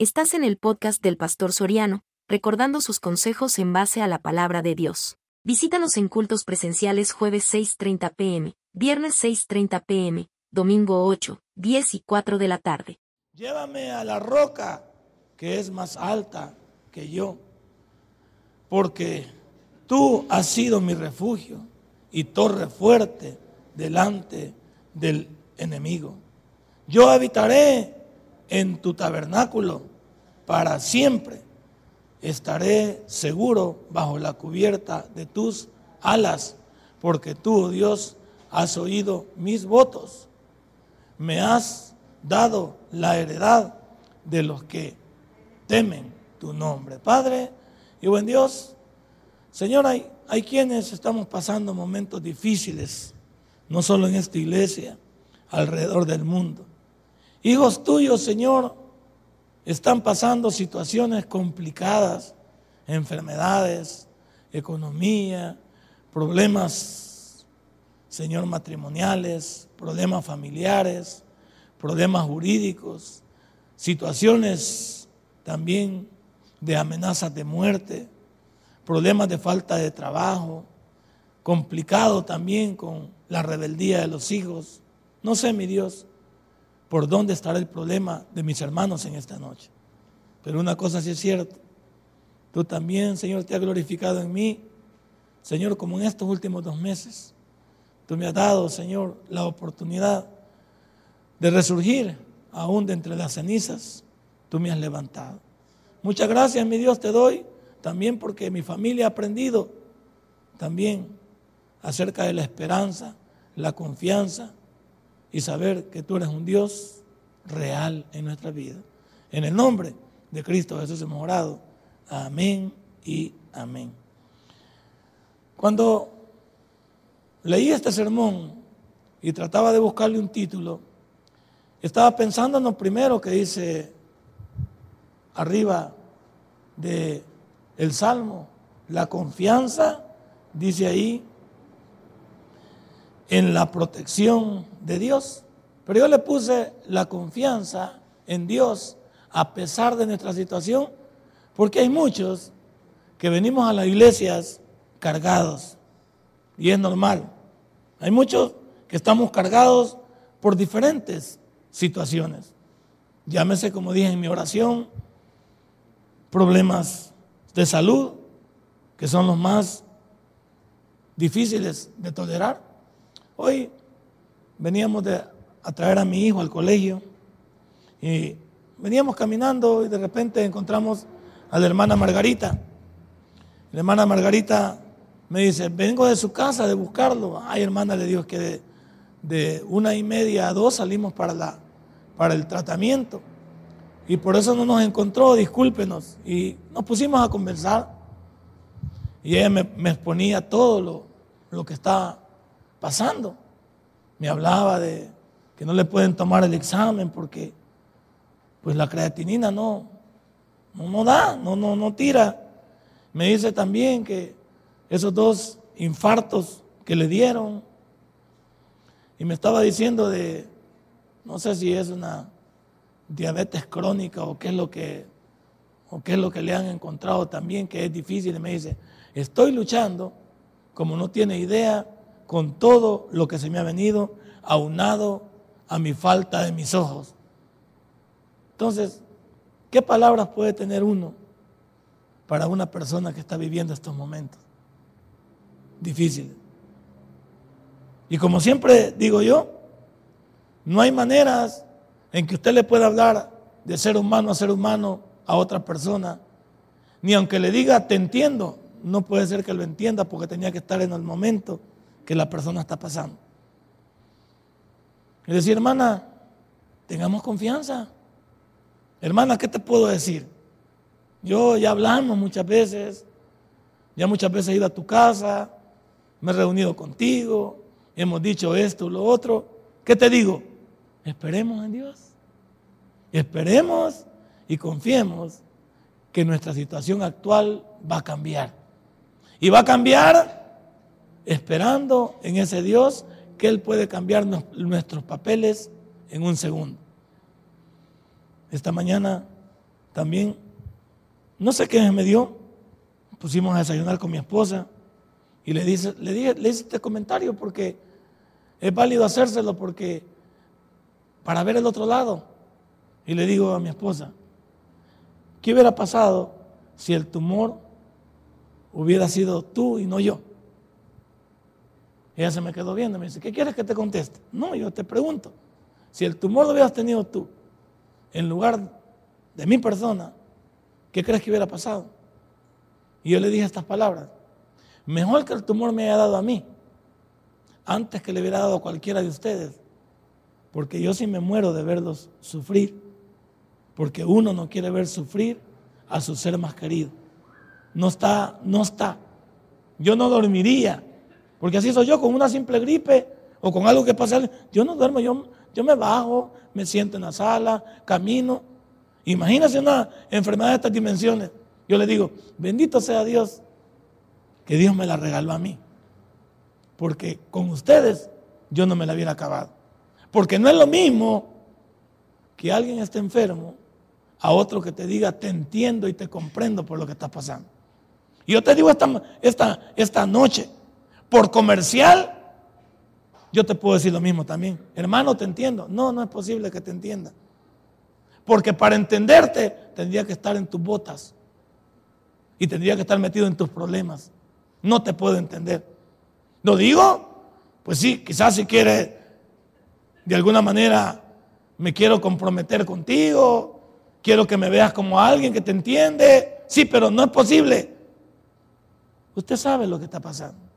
Estás en el podcast del Pastor Soriano, recordando sus consejos en base a la palabra de Dios. Visítanos en cultos presenciales jueves 6.30 pm, viernes 6.30 pm, domingo 8, 10 y 4 de la tarde. Llévame a la roca que es más alta que yo, porque tú has sido mi refugio y torre fuerte delante del enemigo. Yo habitaré en tu tabernáculo para siempre. Estaré seguro bajo la cubierta de tus alas, porque tú, oh Dios, has oído mis votos. Me has dado la heredad de los que temen tu nombre. Padre y buen Dios, Señor, hay, hay quienes estamos pasando momentos difíciles, no solo en esta iglesia, alrededor del mundo. Hijos tuyos, Señor, están pasando situaciones complicadas, enfermedades, economía, problemas, Señor, matrimoniales, problemas familiares, problemas jurídicos, situaciones también de amenazas de muerte, problemas de falta de trabajo, complicado también con la rebeldía de los hijos. No sé, mi Dios, por dónde estará el problema de mis hermanos en esta noche. Pero una cosa sí es cierta, tú también, Señor, te has glorificado en mí, Señor, como en estos últimos dos meses. Tú me has dado, Señor, la oportunidad de resurgir aún de entre las cenizas. Tú me has levantado. Muchas gracias, mi Dios, te doy también porque mi familia ha aprendido también acerca de la esperanza, la confianza y saber que tú eres un Dios real en nuestra vida. En el nombre de Cristo Jesús hemos orado. Amén y amén. Cuando leí este sermón y trataba de buscarle un título, estaba pensando en lo primero que dice arriba de el salmo, la confianza, dice ahí, en la protección de Dios. Pero yo le puse la confianza en Dios a pesar de nuestra situación, porque hay muchos que venimos a las iglesias cargados, y es normal. Hay muchos que estamos cargados por diferentes situaciones. Llámese, como dije en mi oración, problemas de salud, que son los más difíciles de tolerar. Hoy veníamos de, a traer a mi hijo al colegio y veníamos caminando y de repente encontramos a la hermana Margarita. La hermana Margarita me dice, vengo de su casa de buscarlo. Ay, hermana, le digo que de, una y media a dos salimos para, la, para el tratamiento. Y por eso no nos encontró, discúlpenos. Y nos pusimos a conversar. Y ella me, exponía todo lo, lo que estaba pasando. Me hablaba de que no le pueden tomar el examen porque pues la creatinina no, no, da, no, no, no tira. Me dice también que esos dos infartos que le dieron, y me estaba diciendo de, no sé si es una diabetes crónica o qué es lo que, o qué es lo que le han encontrado también, que es difícil, y me dice, estoy luchando, como no tiene idea, con todo lo que se me ha venido aunado a mi falta de mis ojos. Entonces, ¿qué palabras puede tener uno para una persona que está viviendo estos momentos difíciles? Y como siempre digo yo, no hay maneras en que usted le pueda hablar de ser humano a ser humano a otra persona, ni aunque le diga te entiendo, no puede ser que lo entienda porque tenía que estar en el momento que la persona está pasando. Es decir, hermana, tengamos confianza. Hermana, ¿qué te puedo decir? Yo ya hablamos muchas veces, ya muchas veces he ido a tu casa, me he reunido contigo, hemos dicho esto, lo otro. ¿Qué te digo? Esperemos en Dios. Esperemos y confiemos que nuestra situación actual va a cambiar. Y va a cambiar esperando en ese Dios que Él puede cambiar nuestros papeles en un segundo. Esta mañana también, no sé qué me dio, pusimos a desayunar con mi esposa y le, dice, le, dije, le hice este comentario porque es válido hacérselo porque para ver el otro lado. Y le digo a mi esposa, ¿qué hubiera pasado si el tumor hubiera sido tú y no yo? Ella se me quedó viendo, me dice, ¿qué quieres que te conteste? No, yo te pregunto, si el tumor lo hubieras tenido tú, en lugar de mi persona, ¿qué crees que hubiera pasado? Y yo le dije estas palabras, mejor que el tumor me haya dado a mí, antes que le hubiera dado a cualquiera de ustedes, porque yo sí me muero de verlos sufrir, porque uno no quiere ver sufrir a su ser más querido. No está, no está. Yo no dormiría, porque así soy yo con una simple gripe o con algo que pasa. Yo no duermo, yo, yo me bajo, me siento en la sala, camino. Imagínense una enfermedad de estas dimensiones. Yo le digo, bendito sea Dios, que Dios me la regaló a mí. Porque con ustedes yo no me la hubiera acabado. Porque no es lo mismo que alguien esté enfermo a otro que te diga, te entiendo y te comprendo por lo que está pasando. Y yo te digo esta, esta, esta noche, por comercial, yo te puedo decir lo mismo también. Hermano, te entiendo. No, no es posible que te entienda. Porque para entenderte tendría que estar en tus botas y tendría que estar metido en tus problemas. No te puedo entender. ¿Lo digo? Pues sí, quizás si quieres de alguna manera me quiero comprometer contigo, quiero que me veas como alguien que te entiende. Sí, pero no es posible. Usted sabe lo que está pasando.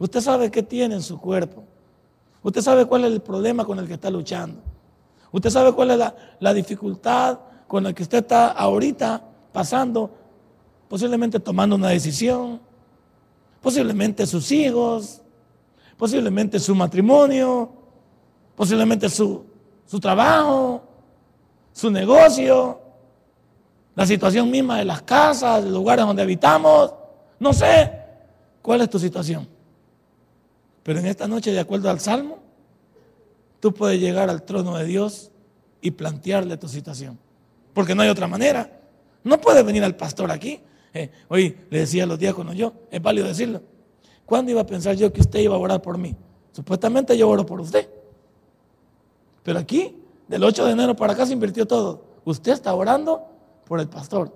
Usted sabe qué tiene en su cuerpo. Usted sabe cuál es el problema con el que está luchando. Usted sabe cuál es la, dificultad con la que usted está ahorita pasando, posiblemente tomando una decisión, posiblemente sus hijos, posiblemente su matrimonio, posiblemente su, su trabajo, su negocio, la situación misma de las casas, de los lugares donde habitamos. No sé cuál es tu situación. Pero en esta noche, de acuerdo al Salmo, tú puedes llegar al trono de Dios y plantearle tu situación. Porque no hay otra manera. No puedes venir al pastor aquí. Eh, hoy le decía a los diáconos yo, es válido decirlo. ¿Cuándo iba a pensar yo que usted iba a orar por mí? Supuestamente yo oro por usted. Pero aquí, del 8 de enero para acá se invirtió todo. Usted está orando por el pastor.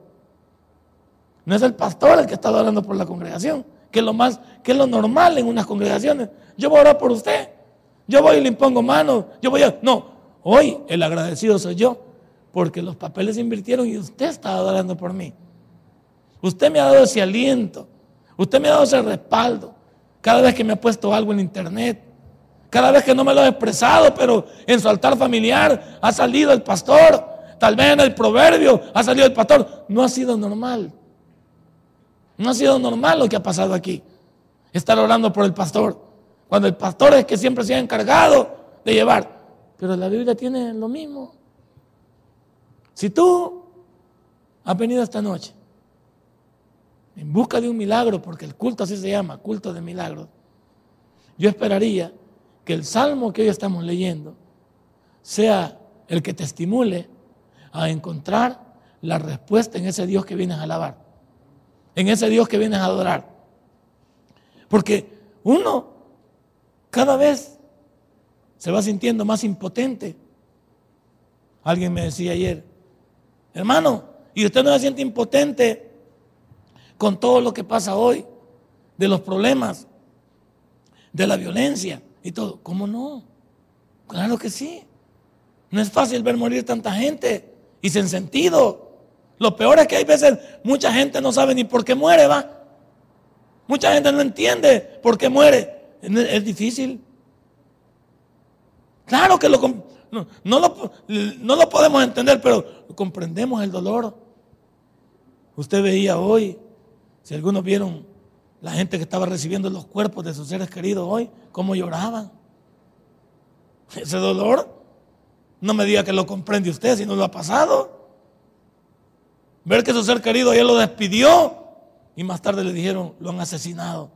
No es el pastor el que está orando por la congregación, que es lo más, que es lo normal en unas congregaciones. Yo voy a orar por usted. Yo voy y le impongo manos. Yo voy a. No, hoy el agradecido soy yo, porque los papeles se invirtieron y usted está orando por mí. Usted me ha dado ese aliento. Usted me ha dado ese respaldo. Cada vez que me ha puesto algo en internet. Cada vez que no me lo he expresado, pero en su altar familiar ha salido el pastor. Tal vez en el proverbio ha salido el pastor. No ha sido normal. No ha sido normal lo que ha pasado aquí. Estar orando por el pastor. Cuando el pastor es que siempre se ha encargado de llevar. Pero la Biblia tiene lo mismo. Si tú has venido esta noche en busca de un milagro, porque el culto así se llama, culto de milagros, yo esperaría que el salmo que hoy estamos leyendo sea el que te estimule a encontrar la respuesta en ese Dios que vienes a alabar, en ese Dios que vienes a adorar. Porque uno cada vez se va sintiendo más impotente. Alguien me decía ayer, hermano, ¿y usted no se siente impotente con todo lo que pasa hoy? De los problemas, de la violencia y todo. ¿Cómo no? Claro que sí. No es fácil ver morir tanta gente y sin sentido. Lo peor es que hay veces mucha gente no sabe ni por qué muere, va. Mucha gente no entiende por qué muere. Es difícil. Claro que lo, no, no, lo, no lo podemos entender, pero comprendemos el dolor. Usted veía hoy, si algunos vieron la gente que estaba recibiendo los cuerpos de sus seres queridos hoy, cómo lloraban. Ese dolor, no me diga que lo comprende usted si no lo ha pasado. Ver que su ser querido ya lo despidió y más tarde le dijeron, lo han asesinado.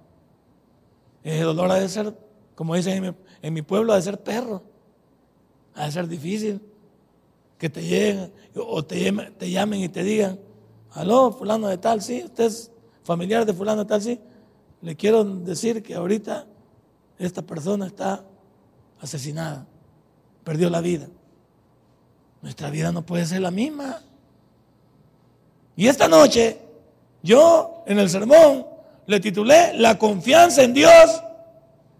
Ese dolor ha de ser, como dicen en mi, pueblo, ha de ser perro. Ha de ser difícil. que te lleguen o te, te llamen y te digan, aló, fulano de tal, sí, usted es familiar de fulano de tal, sí. Le quiero decir que ahorita esta persona está asesinada, perdió la vida. Nuestra vida no puede ser la misma. Y esta noche, yo en el sermón le titulé La confianza en Dios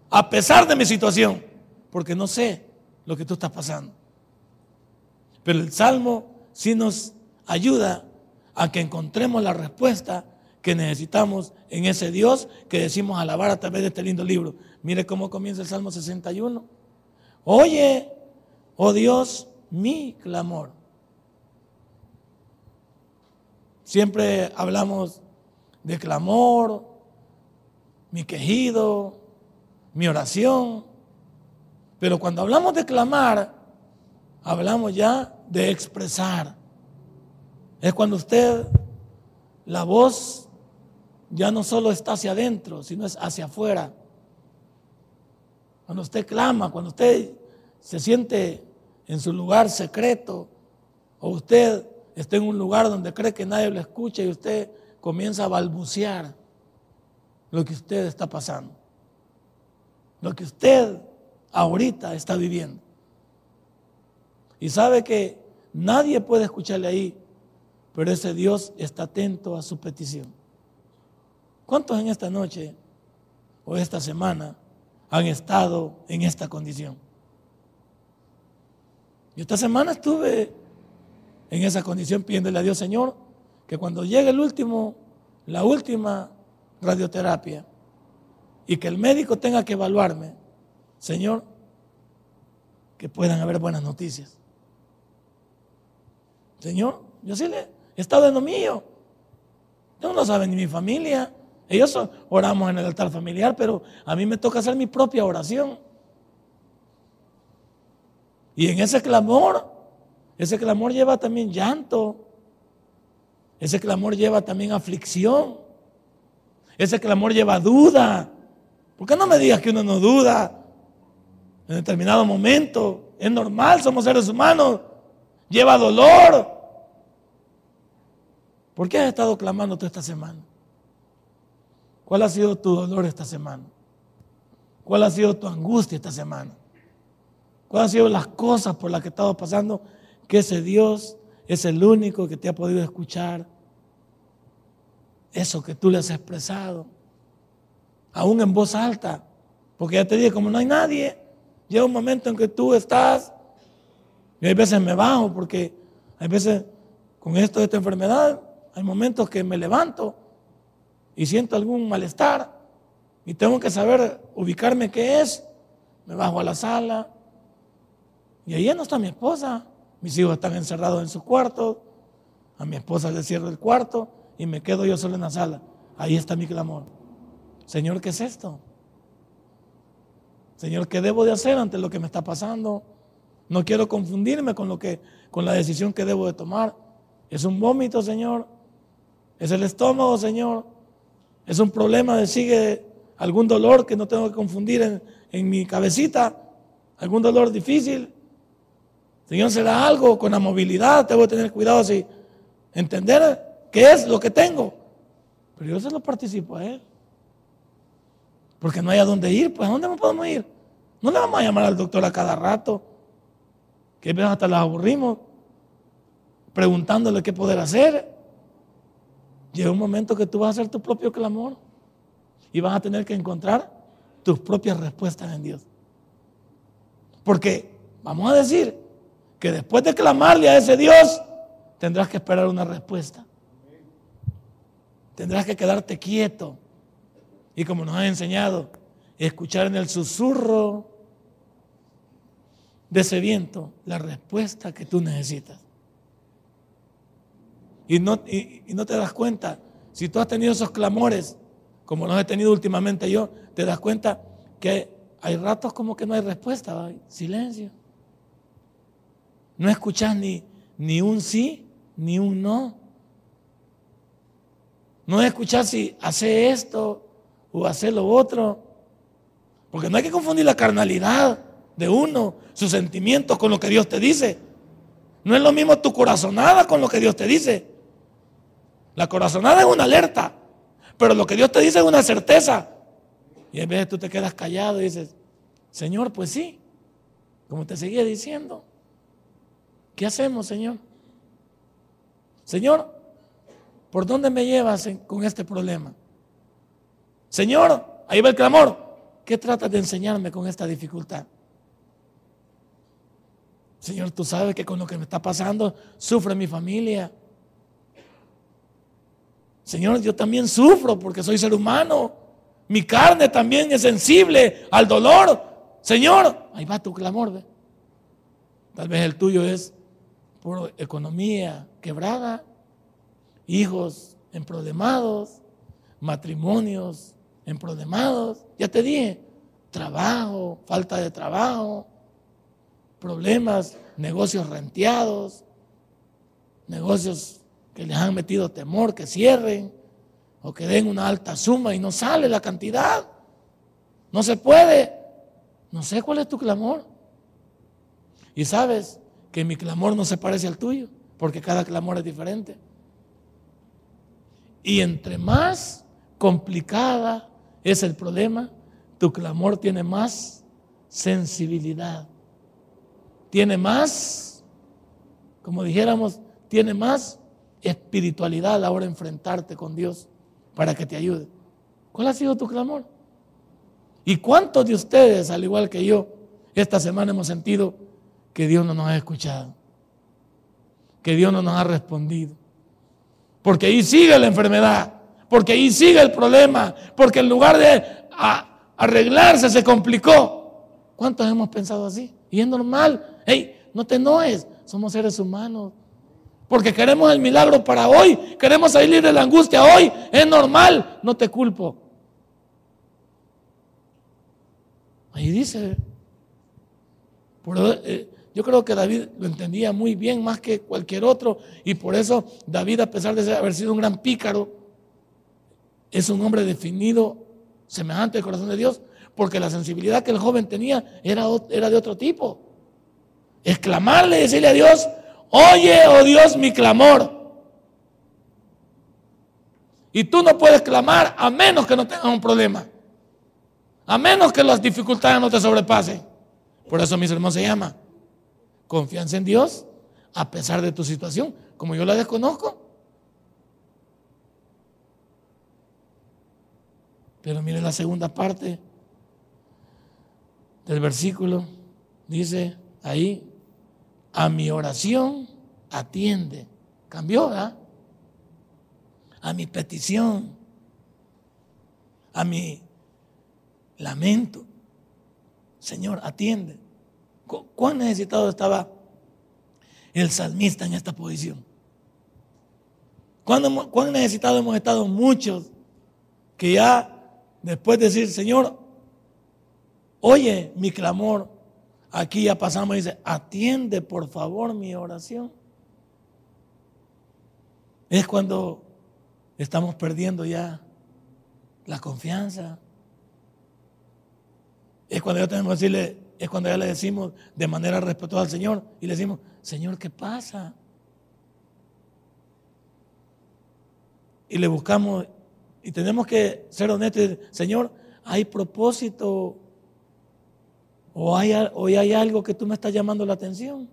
a pesar de mi situación, porque no sé lo que tú estás pasando. Pero el Salmo sí nos ayuda a que encontremos la respuesta que necesitamos en ese Dios que decimos alabar a través de este lindo libro. Mire cómo comienza el Salmo 61. Oye, oh Dios, mi clamor. Siempre hablamos de clamor, mi quejido, mi oración. Pero cuando hablamos de clamar, hablamos ya de expresar. Es cuando usted, la voz ya no solo está hacia adentro, sino es hacia afuera. Cuando usted clama, cuando usted se siente en su lugar secreto, o usted está en un lugar donde cree que nadie lo escucha y usted comienza a balbucear lo que usted está pasando, lo que usted ahorita está viviendo. Y sabe que nadie puede escucharle ahí, pero ese Dios está atento a su petición. ¿Cuántos en esta noche o esta semana han estado en esta condición? Yo esta semana estuve en esa condición pidiéndole a Dios, Señor, que cuando llegue el último, la última radioterapia y que el médico tenga que evaluarme, Señor, que puedan haber buenas noticias. Señor, yo sí le he estado en lo mío. No lo sabe ni mi familia. Ellos oramos en el altar familiar, pero a mí me toca hacer mi propia oración. Y en ese clamor, ese clamor lleva también llanto. Ese clamor lleva también aflicción. Ese clamor lleva duda. ¿Por qué no me digas que uno no duda en determinado momento? Es normal, somos seres humanos. Lleva dolor. ¿Por qué has estado clamando tú esta semana? ¿Cuál ha sido tu dolor esta semana? ¿Cuál ha sido tu angustia esta semana? ¿Cuáles han sido las cosas por las que has estado pasando? Que ese Dios es el único que te ha podido escuchar. Eso que tú le has expresado, aún en voz alta. Porque ya te dije, como no hay nadie, llega un momento en que tú estás, y hay veces me bajo, porque hay veces con esto de esta enfermedad, hay momentos que me levanto y siento algún malestar y tengo que saber ubicarme qué es. Me bajo a la sala y ahí no está mi esposa. Mis hijos están encerrados en su cuarto. A mi esposa le cierro el cuarto y me quedo yo solo en la sala. Ahí está mi clamor. Señor, ¿qué es esto? Señor, ¿qué debo de hacer ante lo que me está pasando? No quiero confundirme con lo que con la decisión que debo de tomar. Es un vómito, Señor. Es el estómago, Señor. Es un problema de sigue algún dolor que no tengo que confundir en, mi cabecita. Algún dolor difícil. Señor, será algo con la movilidad. Tengo que tener cuidado así. Entender qué es lo que tengo. Pero yo se lo participo a Él. Porque no hay a dónde ir. Pues ¿a dónde podemos ir? No le vamos a llamar al doctor a cada rato. Que veces hasta las aburrimos. Preguntándole qué poder hacer. Llega un momento que tú vas a hacer tu propio clamor y vas a tener que encontrar tus propias respuestas en Dios. Porque vamos a decir que después de clamarle a ese Dios, tendrás que esperar una respuesta. Tendrás que quedarte quieto. Y como nos ha enseñado, escuchar en el susurro de ese viento la respuesta que tú necesitas. Y no, y, no te das cuenta. Si tú has tenido esos clamores, como los he tenido últimamente yo, te das cuenta que hay ratos como que no hay respuesta, silencio. No escuchas ni, ni un sí, ni un no. No escuchas si hace esto o hace lo otro. Porque no hay que confundir la carnalidad de uno, sus sentimientos con lo que Dios te dice. No es lo mismo tu corazonada con lo que Dios te dice. La corazonada es una alerta, pero lo que Dios te dice es una certeza. Y vez de tú te quedas callado y dices, Señor, pues sí, como te seguía diciendo, ¿qué hacemos, Señor? Señor, ¿por dónde me llevas con este problema? Señor, ahí va el clamor. ¿Qué tratas de enseñarme con esta dificultad? Señor, tú sabes que con lo que me está pasando sufre mi familia. Señor, yo también sufro porque soy ser humano. Mi carne también es sensible al dolor. Señor, ahí va tu clamor. Tal vez el tuyo es por economía quebrada, hijos en problemados, matrimonios en problemados. Ya te dije, trabajo, falta de trabajo, problemas, negocios renteados, negocios que les han metido temor, que cierren o que den una alta suma y no sale la cantidad. No se puede. No sé cuál es tu clamor. Y sabes que mi clamor no se parece al tuyo, porque cada clamor es diferente. Y entre más complicada es el problema, tu clamor tiene más sensibilidad. Tiene más, como dijéramos, tiene más espiritualidad a enfrentarte con Dios para que te ayude. ¿Cuál ha sido tu clamor? ¿Y cuántos de ustedes, al igual que yo, esta semana hemos sentido que Dios no nos ha escuchado? Que Dios no nos ha respondido. Porque ahí sigue la enfermedad, porque ahí sigue el problema, porque en lugar de arreglarse se complicó. ¿Cuántos hemos pensado así? Y es normal. Hey, no te enojes, somos seres humanos. Porque queremos el milagro para hoy, queremos salir de la angustia hoy, es normal, no te culpo. Ahí dice, eh, yo creo que David lo entendía muy bien más que cualquier otro y por eso David, a pesar de haber sido un gran pícaro, es un hombre definido semejante al corazón de Dios, porque la sensibilidad que el joven tenía era, era de otro tipo. Exclamarle, decirle a Dios, oye, oh Dios, mi clamor. Y tú no puedes clamar a menos que no tengas un problema. A menos que las dificultades no te sobrepasen. Por eso mi sermón se llama Confianza en Dios a pesar de tu situación. Como yo la desconozco. Pero mire la segunda parte del versículo. Dice ahí, a mi oración atiende. Cambió, ¿verdad? A mi petición, a mi lamento. Señor, atiende. ¿Cuán necesitado estaba el salmista en esta posición? ¿Cuán, cuán necesitado hemos estado muchos que ya después de decir, Señor, oye mi clamor, Aquí ya pasamos y dice, atiende por favor mi oración. Es cuando estamos perdiendo ya la confianza. Es cuando ya tenemos que decirle, es cuando ya le decimos de manera respetuosa al Señor y le decimos, Señor, ¿qué pasa? Y le buscamos y tenemos que ser honestos Señor, hay propósito ¿O hay, hay algo que tú me estás llamando la atención?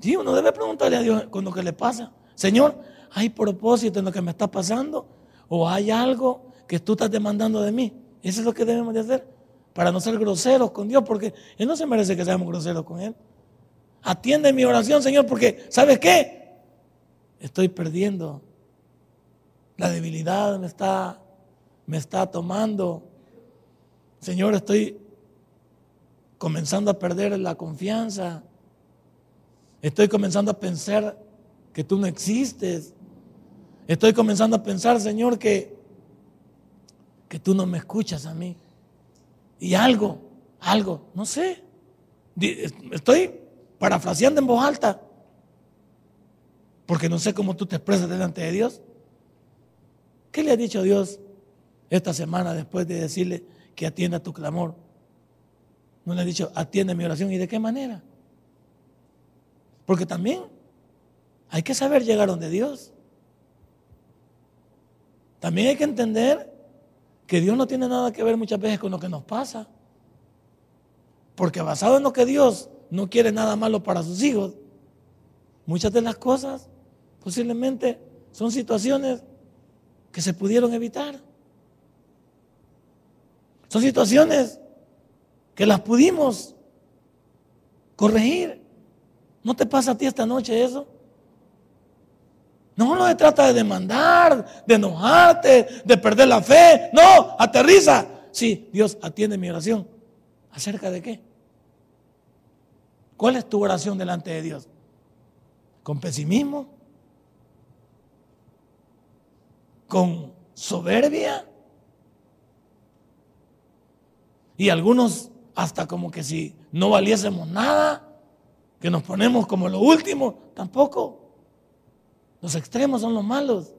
Sí, uno debe preguntarle a Dios con lo que le pasa. Señor, ¿hay propósito en lo que me está pasando? ¿O hay algo que tú estás demandando de mí? Eso es lo que debemos de hacer para no ser groseros con Dios, porque Él no se merece que seamos groseros con Él. Atiende mi oración, Señor, porque ¿sabes qué? Estoy perdiendo. La debilidad me está, me está tomando. Señor, estoy comenzando a perder la confianza. Estoy comenzando a pensar que tú no existes. Estoy comenzando a pensar, Señor, que, que tú no me escuchas a mí. Y algo, algo, no sé. Estoy parafraseando en voz alta. Porque no sé cómo tú te expresas delante de Dios. ¿Qué le ha dicho Dios esta semana después de decirle, que atienda tu clamor. no le ha dicho, atiende mi oración. ¿Y de qué manera? Porque también hay que saber llegar donde Dios. También hay que entender que Dios no tiene nada que ver muchas veces con lo que nos pasa. Porque basado en lo que Dios no quiere nada malo para sus hijos, muchas de las cosas posiblemente son situaciones que se pudieron evitar. Son situaciones que las pudimos corregir. ¿No te pasa a ti esta noche eso? No, no se trata de demandar, de enojarte, de perder la fe. No, aterriza. Sí, Dios atiende mi oración. ¿Acerca de qué? ¿Cuál es tu oración delante de Dios? ¿Con pesimismo? ¿Con soberbia? Y algunos hasta como que si no valiésemos nada, que nos ponemos como lo último, tampoco. Los extremos son los malos.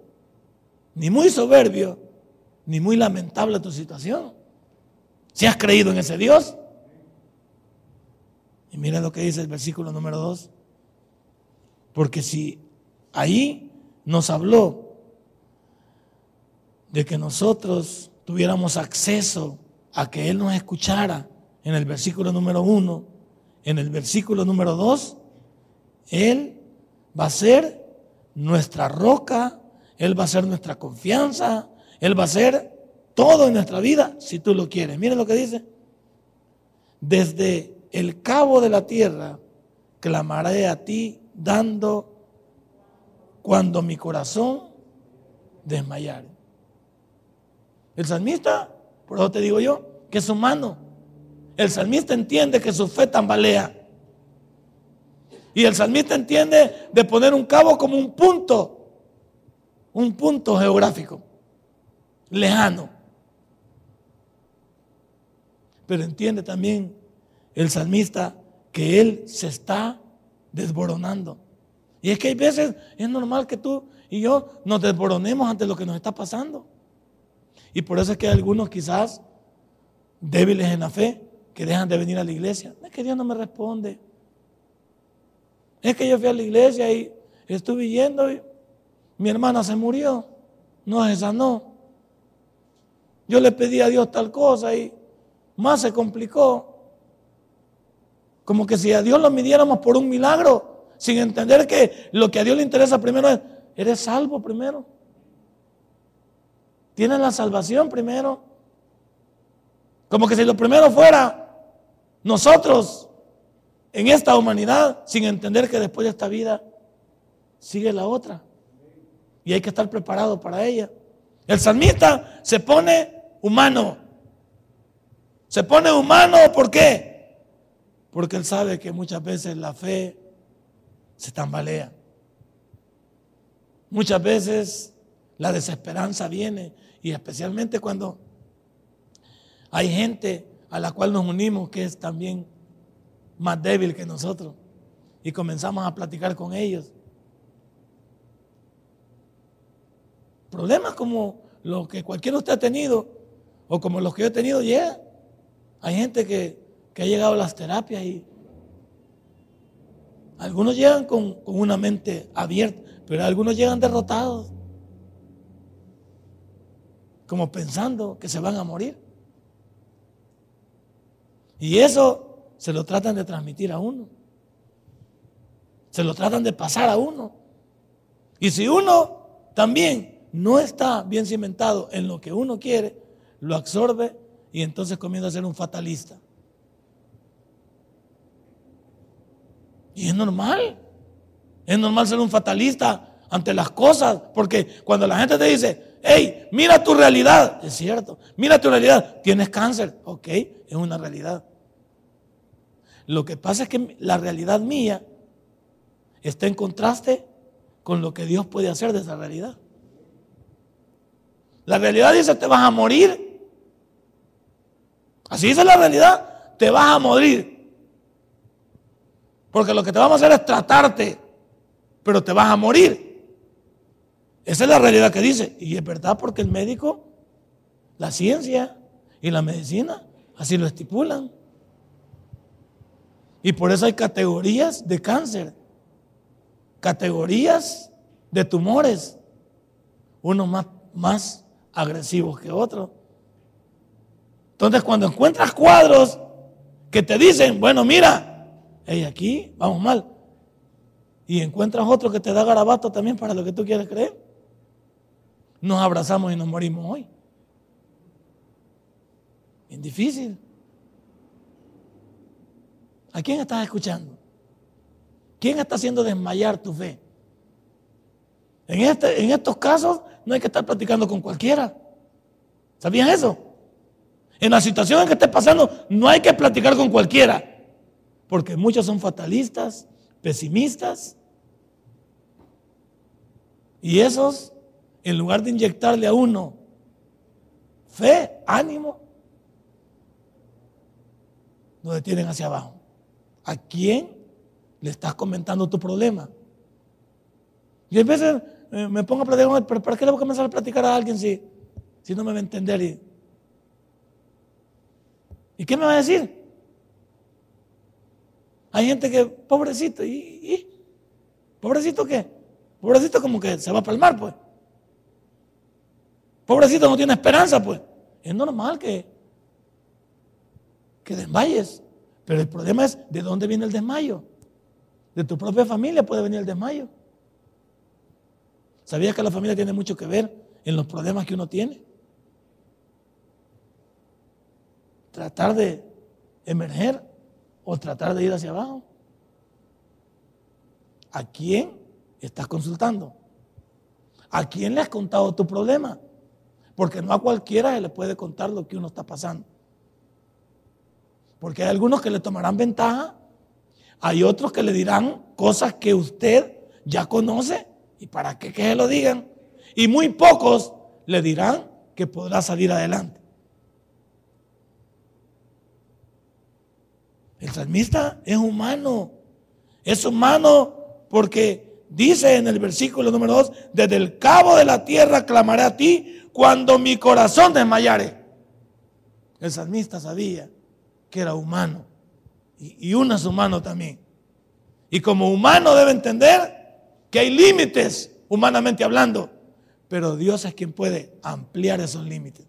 Ni muy soberbio, ni muy lamentable tu situación. Si has creído en ese Dios. Y mira lo que dice el versículo número 2. Porque si ahí nos habló de que nosotros tuviéramos acceso a que Él nos escuchara en el versículo número 1, en el versículo número 2, Él va a ser nuestra roca, Él va a ser nuestra confianza, Él va a ser todo en nuestra vida si tú lo quieres. Miren lo que dice. Desde el cabo de la tierra clamaré a ti dando cuando mi corazón desmayare. El salmista, por eso te digo yo, que es humano. El salmista entiende que su fe tambalea. Y el salmista entiende de poner un cabo como un punto, un punto geográfico, lejano. Pero entiende también el salmista que él se está desboronando. Y es que hay veces es normal que tú y yo nos desboronemos ante lo que nos está pasando. Y por eso es que hay algunos quizás débiles en la fe que dejan de venir a la iglesia. Es que Dios no me responde. Es que yo fui a la iglesia y estuve yendo y mi hermana se murió, no se sanó. Yo le pedí a Dios tal cosa y más se complicó. Como que si a Dios lo midiéramos por un milagro, sin entender que lo que a Dios le interesa primero es, eres salvo primero. Tienes la salvación primero. Como que si lo primero fuera nosotros en esta humanidad sin entender que después de esta vida sigue la otra. Y hay que estar preparado para ella. El salmista se pone humano. Se pone humano, ¿por qué? Porque él sabe que muchas veces la fe se tambalea. Muchas veces la desesperanza viene y especialmente cuando hay gente a la cual nos unimos que es también más débil que nosotros. Y comenzamos a platicar con ellos. Problemas como los que cualquiera usted ha tenido o como los que yo he tenido llega. Hay gente que, que ha llegado a las terapias y algunos llegan con, con una mente abierta, pero algunos llegan derrotados, como pensando que se van a morir. Y eso se lo tratan de transmitir a uno. Se lo tratan de pasar a uno. Y si uno también no está bien cimentado en lo que uno quiere, lo absorbe y entonces comienza a ser un fatalista. Y es normal. Es normal ser un fatalista ante las cosas, porque cuando la gente te dice, hey, mira tu realidad, es cierto, mira tu realidad, tienes cáncer, ok, es una realidad. Lo que pasa es que la realidad mía está en contraste con lo que Dios puede hacer de esa realidad. La realidad dice, te vas a morir. Así dice la realidad, te vas a morir. Porque lo que te vamos a hacer es tratarte, pero te vas a morir. Esa es la realidad que dice. Y es verdad porque el médico, la ciencia y la medicina así lo estipulan. Y por eso hay categorías de cáncer, categorías de tumores, unos más, más agresivos que otros. Entonces cuando encuentras cuadros que te dicen, bueno, mira, hey, aquí vamos mal, y encuentras otro que te da garabato también para lo que tú quieres creer, nos abrazamos y nos morimos hoy. Bien difícil. ¿A quién estás escuchando? ¿Quién está haciendo desmayar tu fe? En, este, en estos casos no hay que estar platicando con cualquiera. ¿Sabían eso? En la situación en que estés pasando no hay que platicar con cualquiera. Porque muchos son fatalistas, pesimistas. Y esos, en lugar de inyectarle a uno fe, ánimo, lo detienen hacia abajo. ¿A quién le estás comentando tu problema? Y a veces eh, me pongo a platicar, pero ¿para qué le voy a comenzar a platicar a alguien si, si no me va a entender? Y, ¿Y qué me va a decir? Hay gente que, pobrecito, ¿y? y? ¿Pobrecito qué? Pobrecito como que se va a palmar, pues. Pobrecito no tiene esperanza, pues. Es normal que, que desmayes. Pero el problema es de dónde viene el desmayo. De tu propia familia puede venir el desmayo. ¿Sabías que la familia tiene mucho que ver en los problemas que uno tiene? Tratar de emerger o tratar de ir hacia abajo. ¿A quién estás consultando? ¿A quién le has contado tu problema? Porque no a cualquiera se le puede contar lo que uno está pasando. Porque hay algunos que le tomarán ventaja, hay otros que le dirán cosas que usted ya conoce y para qué que se lo digan. Y muy pocos le dirán que podrá salir adelante. El salmista es humano. Es humano porque dice en el versículo número 2, desde el cabo de la tierra clamaré a ti cuando mi corazón desmayare. El salmista sabía que era humano. Y, uno es humano también. Y como humano debe entender que hay límites, humanamente hablando. Pero Dios es quien puede ampliar esos límites.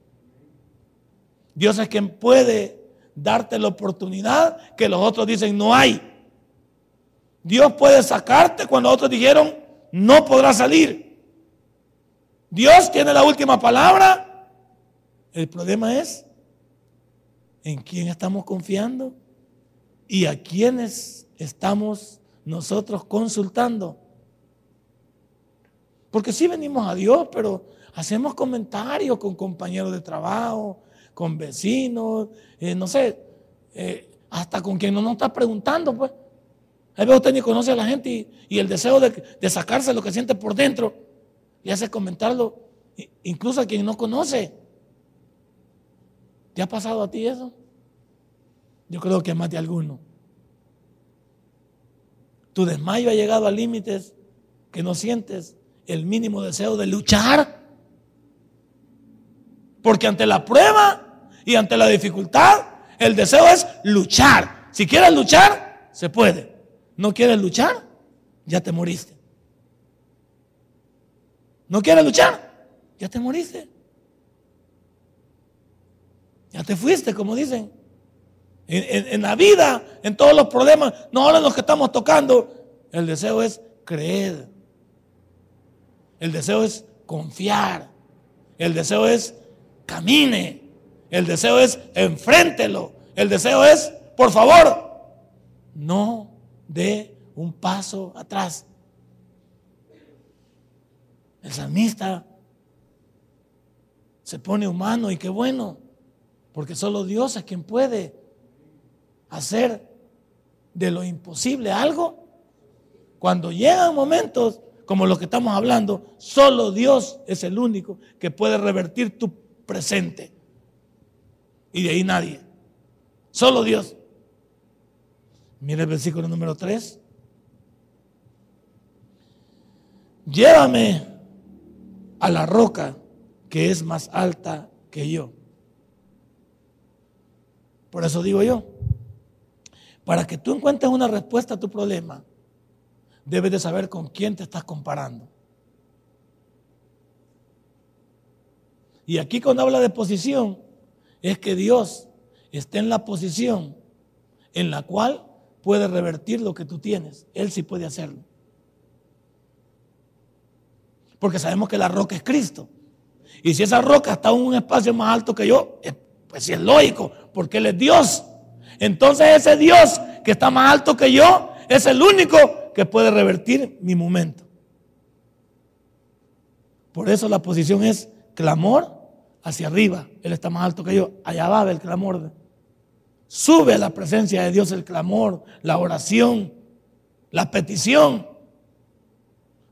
Dios es quien puede darte la oportunidad que los otros dicen no hay. Dios puede sacarte cuando otros dijeron no podrá salir. Dios tiene la última palabra. El problema es en quién estamos confiando y a quiénes estamos nosotros consultando. Porque sí venimos a Dios, pero hacemos comentarios con compañeros de trabajo, con vecinos, eh, no sé, eh, hasta con quien no nos está preguntando, pues. A veces usted ni conoce a la gente y, el deseo de, sacarse lo que siente por dentro le hace comentarlo incluso a quien no conoce. ¿Te ha pasado a ti eso? Yo creo que de alguno. Tu desmayo ha llegado a límites que no sientes el mínimo deseo de luchar. Porque ante la prueba y ante la dificultad, el deseo es luchar. Si quieres luchar, se puede. No quieres luchar, ya te moriste. No quieres luchar, ya te moriste. Ya te fuiste, como dicen. En, la vida, en todos los problemas, no ahora los que estamos tocando. El deseo es creer. El deseo es confiar. El deseo es camine. El deseo es enfréntelo. El deseo es, por favor, no dé un paso atrás. El salmista se pone humano y qué bueno, porque solo Dios es quien puede hacer de lo imposible algo. Cuando llegan momentos como los que estamos hablando, solo Dios es el único que puede revertir tu presente. Y de ahí nadie. Solo Dios. Mire el versículo número 3. Llévame a la roca que es más alta que yo. Por eso digo yo, Para que tú encuentres una respuesta a tu problema, debes de saber con quién te estás comparando. Y aquí cuando habla de posición, es que Dios está en la posición en la cual puede revertir lo que tú tienes. Él sí puede hacerlo. Porque sabemos que la roca es Cristo. Y si esa roca está en un espacio más alto que yo, pues sí es lógico, porque Él es Dios. Entonces ese Dios que está más alto que yo es el único que puede revertir mi momento. Por eso la posición es clamor hacia arriba. Él está más alto que yo. Allá va el clamor. Sube la presencia de Dios el clamor, la oración, la petición.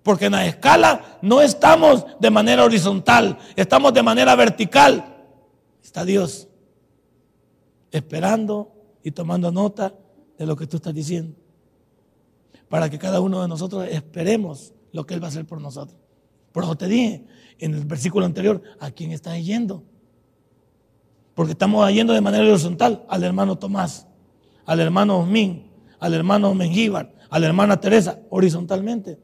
Porque en la escala no estamos de manera horizontal, estamos de manera vertical. Está Dios esperando y tomando nota de lo que tú estás diciendo. Para que cada uno de nosotros esperemos lo que Él va a hacer por nosotros. Por eso te dije en el versículo anterior, ¿a quién estás yendo? Porque estamos yendo de manera horizontal al hermano Tomás, al hermano Osmin, al hermano Mengíbar, a la hermana Teresa, horizontalmente.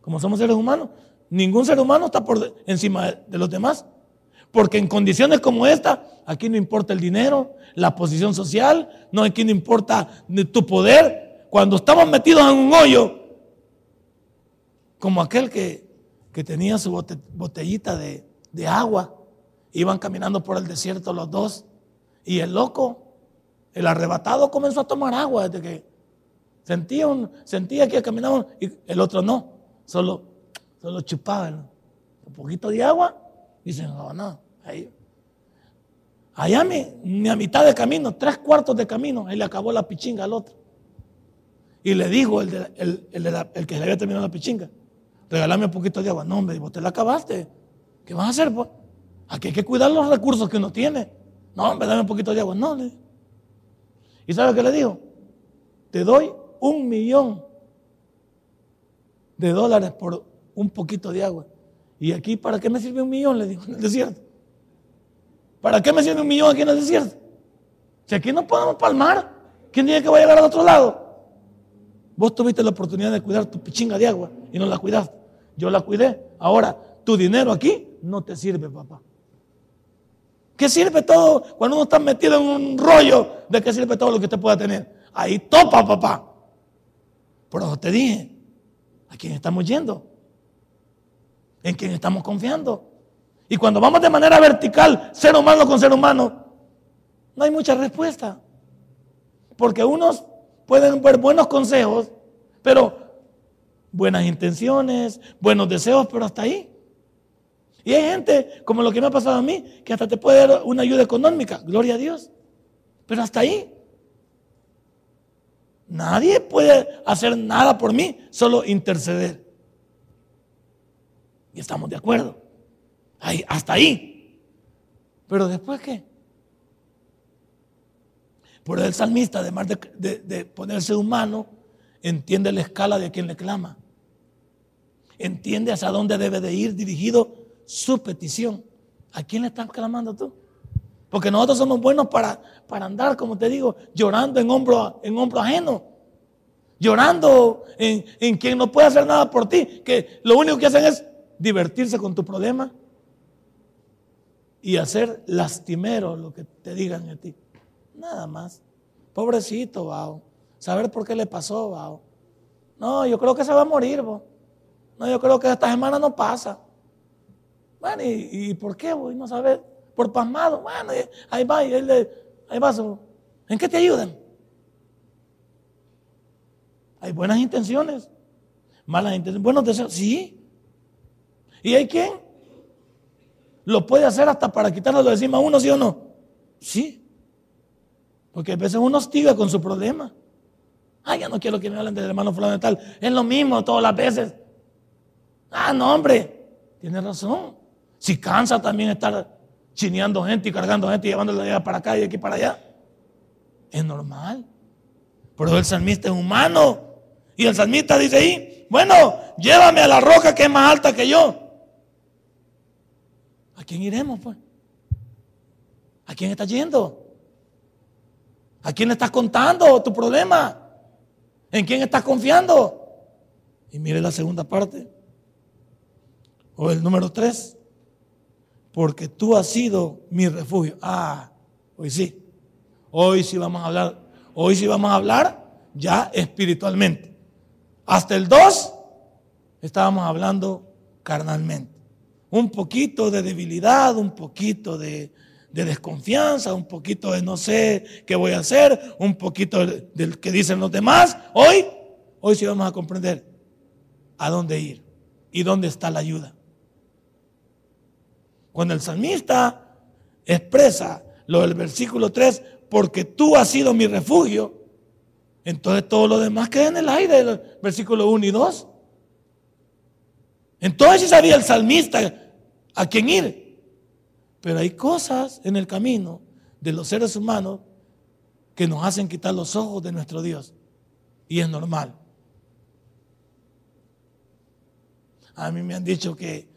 Como somos seres humanos, ningún ser humano está por encima de los demás. Porque en condiciones como esta, aquí no importa el dinero, la posición social, no aquí no importa tu poder. Cuando estamos metidos en un hoyo, como aquel que, tenía su botellita de, de agua, iban caminando por el desierto los dos, y el loco, el arrebatado, comenzó a tomar agua desde que sentía, un, sentía que caminaban, y el otro no, solo, solo chupaba un poquito de agua Dicen, no, no, ahí. Allá ni a mitad de camino, tres cuartos de camino, ahí le acabó la pichinga al otro. Y le dijo el, que le había terminado la pichinga, regálame un poquito de agua. No, hombre, vos te la acabaste. ¿Qué vas a hacer? Pues? Aquí hay que cuidar los recursos que uno tiene. No, hombre, dame un poquito de agua. No, le ¿Y sabe qué le dijo? Te doy un millón de dólares por un poquito de agua. ¿Y aquí para qué me sirve un millón? Le dijo en el desierto. ¿Para qué me sirve un millón aquí en el desierto? Si aquí no podemos palmar, ¿quién dice que va a llegar al otro lado? Vos tuviste la oportunidad de cuidar tu pichinga de agua y no la cuidaste. Yo la cuidé. Ahora, tu dinero aquí no te sirve, papá. ¿Qué sirve todo cuando uno está metido en un rollo de qué sirve todo lo que usted pueda tener? Ahí topa, papá. Por eso te dije, ¿a quién estamos yendo? En quien estamos confiando. Y cuando vamos de manera vertical, ser humano con ser humano, no hay mucha respuesta. Porque unos pueden ver buenos consejos, pero buenas intenciones, buenos deseos, pero hasta ahí. Y hay gente, como lo que me ha pasado a mí, que hasta te puede dar una ayuda económica, gloria a Dios. Pero hasta ahí. Nadie puede hacer nada por mí, solo interceder. Y estamos de acuerdo. Ahí, hasta ahí. Pero después qué? Por el salmista, además de, ponerse humano, entiende la escala de quien le clama. Entiende hacia dónde debe de ir dirigido su petición. ¿A quién le estás clamando tú? Porque nosotros somos buenos para, para andar, como te digo, llorando en hombro, en hombro ajeno. Llorando en, en quien no puede hacer nada por ti. Que lo único que hacen es divertirse con tu problema y hacer lastimero lo que te digan a ti. Nada más. Pobrecito, Bao. Saber por qué le pasó, Bao. No, yo creo que se va a morir, Bao. No, yo creo que esta semana no pasa. Bueno, ¿y, por qué, voy? No sabes. Por pasmado. Bueno, ahí va, y él ahí va. ¿En qué te ayudan? Hay buenas intenciones, malas intenciones, buenos deseos. Sí, ¿Y hay quien lo puede hacer hasta para quitarlo de encima a uno, sí o no? Sí. Porque a veces uno hostiga con su problema. Ay, ya no quiero que me hablen del hermano fulano tal. Es lo mismo todas las veces. Ah, no, hombre. Tiene razón. Si cansa también estar chineando gente y cargando gente y llevándola de allá para acá y aquí para allá. Es normal. Pero el salmista es humano. Y el salmista dice ahí, bueno, llévame a la roca que es más alta que yo. ¿A quién iremos, pues? ¿A quién está yendo? ¿A quién le estás contando tu problema? ¿En quién estás confiando? Y mire la segunda parte. O el número tres. Porque tú has sido mi refugio. Ah, hoy sí. Hoy sí vamos a hablar. Hoy sí vamos a hablar ya espiritualmente. Hasta el 2 estábamos hablando carnalmente. Un poquito de debilidad, un poquito de, desconfianza, un poquito de no sé qué voy a hacer, un poquito del que dicen los demás. Hoy, hoy sí vamos a comprender a dónde ir y dónde está la ayuda. Cuando el salmista expresa lo del versículo 3, porque tú has sido mi refugio, entonces todo lo demás queda en el aire, el versículo 1 y 2. Entonces sabía el salmista a quién ir. Pero hay cosas en el camino de los seres humanos que nos hacen quitar los ojos de nuestro Dios. Y es normal. A mí me han dicho que,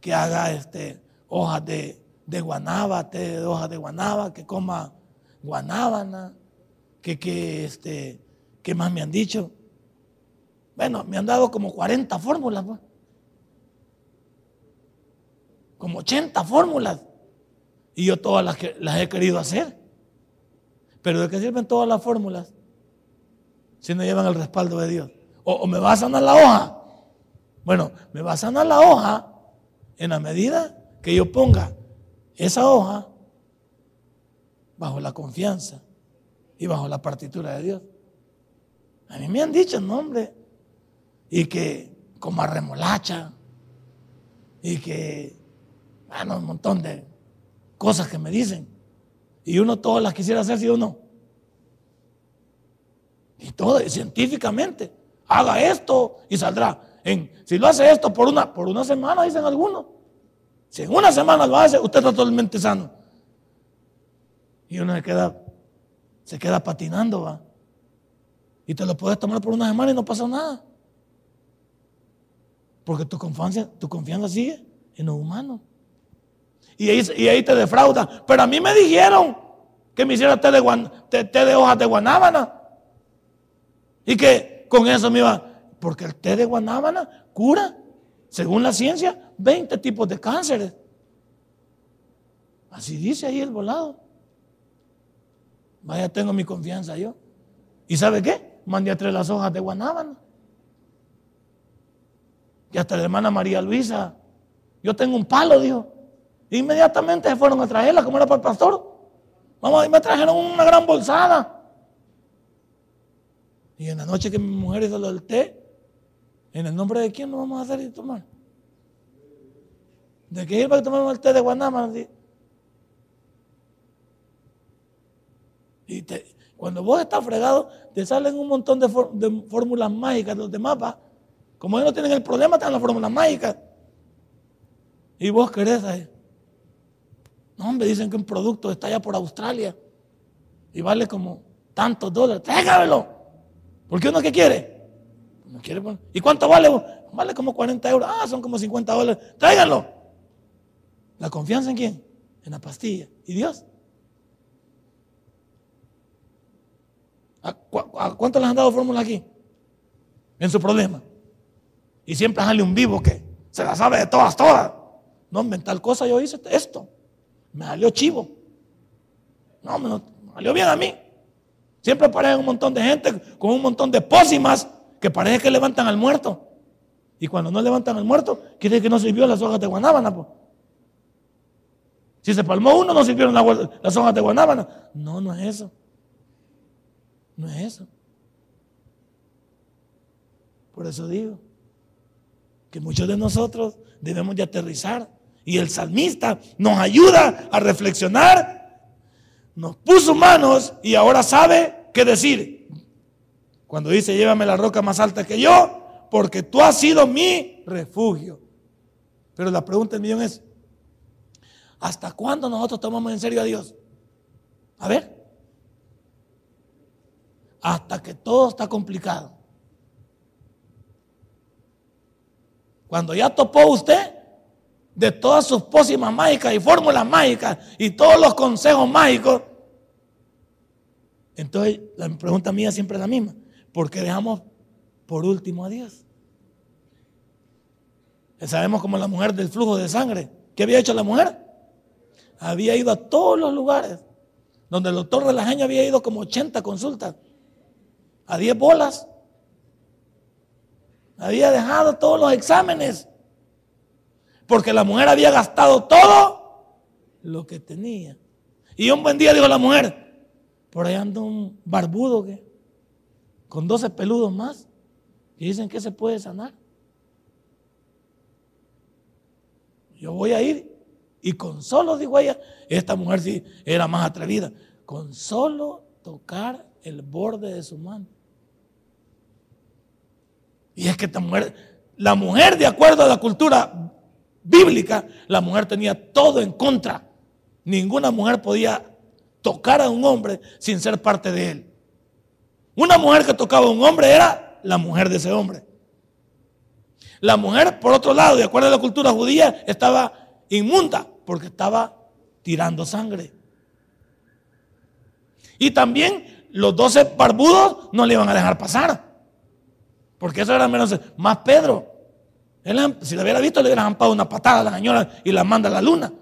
que haga este, hojas de, de guanaba, té de hojas de guanaba, que coma guanábana, que, que este, ¿qué más me han dicho? Bueno, me han dado como 40 fórmulas. Pues como 80 fórmulas. Y yo todas las, que, las he querido hacer. Pero ¿de qué sirven todas las fórmulas? Si no llevan el respaldo de Dios. O, me va a sanar la hoja. Bueno, me va a sanar la hoja en la medida que yo ponga esa hoja bajo la confianza y bajo la partitura de Dios. A mí me han dicho el nombre y que como remolacha y que bueno, un montón de cosas que me dicen. Y uno todas las quisiera hacer, si uno. Y todo, científicamente. Haga esto y saldrá. En, si lo hace esto por una, por una semana, dicen algunos. Si en una semana lo hace, usted está totalmente sano. Y uno se queda, se queda patinando, va. Y te lo puedes tomar por una semana y no pasa nada. Porque tu confianza, tu confianza sigue en lo humano y ahí, te defraudan. Pero a mí me dijeron que me hiciera té de, de hojas de guanábana. Y que con eso me iba, porque el té de guanábana cura, según la ciencia, 20 tipos de cánceres. Así dice ahí el volado. Vaya, tengo mi confianza yo. ¿Y sabe qué? Mandé a traer las hojas de guanábana. Y hasta la hermana María Luisa, yo tengo un palo, dijo. Inmediatamente se fueron a traerla, como era para el pastor. Vamos, me trajeron una gran bolsada. Y en la noche que mi mujer hizo lo del té, ¿en el nombre de quién lo vamos a hacer y tomar? ¿De qué para que tomemos el té de Guanama? Y cuando vos estás fregado, te salen un montón de, fórmulas mágicas de los demás. Como ellos no tienen el problema, están las fórmulas mágicas. Y vos querés ahí. No, hombre, dicen que un producto está allá por Australia y vale como tantos dólares. Tráigamelo. ¿Por qué uno qué quiere? No quiere ¿Y cuánto vale? Vale como 40 euros. Ah, son como 50 dólares. Tráiganlo. ¿La confianza en quién? En la pastilla. ¿Y Dios? ¿A, cuánto les han dado fórmula aquí? En su problema. Y siempre sale un vivo que se la sabe de todas, todas. No, en tal cosa yo hice esto. Me salió chivo. No, me salió bien a mí. Siempre aparece un montón de gente con un montón de pócimas que parece que levantan al muerto. Y cuando no levantan al muerto, quiere que no sirvió las hojas de guanábana. Si se palmó uno, no sirvieron las hojas de guanábana. No, no es eso. No es eso. Por eso digo que muchos de nosotros debemos de aterrizar y el salmista nos ayuda a reflexionar, nos puso manos y ahora sabe qué decir. Cuando dice, llévame la roca más alta que yo, porque tú has sido mi refugio. Pero la pregunta del millón es, ¿hasta cuándo nosotros tomamos en serio a Dios? A ver, hasta que todo está complicado. Cuando ya topó usted, de todas sus pócimas mágicas y fórmulas mágicas y todos los consejos mágicos, Entonces, la pregunta mía siempre es la misma. ¿Por qué dejamos por último a Dios? Sabemos como la mujer del flujo de sangre. ¿Qué había hecho la mujer? Había ido a todos los lugares. Donde el doctor de la había ido como 80 consultas. A 10 bolas. Había dejado todos los exámenes. Porque la mujer había gastado todo lo que tenía. Y un buen día dijo la mujer, por ahí anda un barbudo que con 12 peludos más. Y dicen que se puede sanar. Yo voy a ir. Y con solo, dijo ella, esta mujer sí era más atrevida, con solo tocar el borde de su mano. Y es que esta mujer, la mujer de acuerdo a la cultura bíblica, la mujer tenía todo en contra. Ninguna mujer podía tocar a un hombre sin ser parte de él. Una mujer que tocaba a un hombre era la mujer de ese hombre. La mujer, por otro lado, de acuerdo a la cultura judía, estaba inmunda porque estaba tirando sangre. Y también los doce barbudos no le iban a dejar pasar. Porque eso era menos, más Pedro. Él, si lo hubiera visto, le hubiera zampado una patada a la señora y la manda a la luna.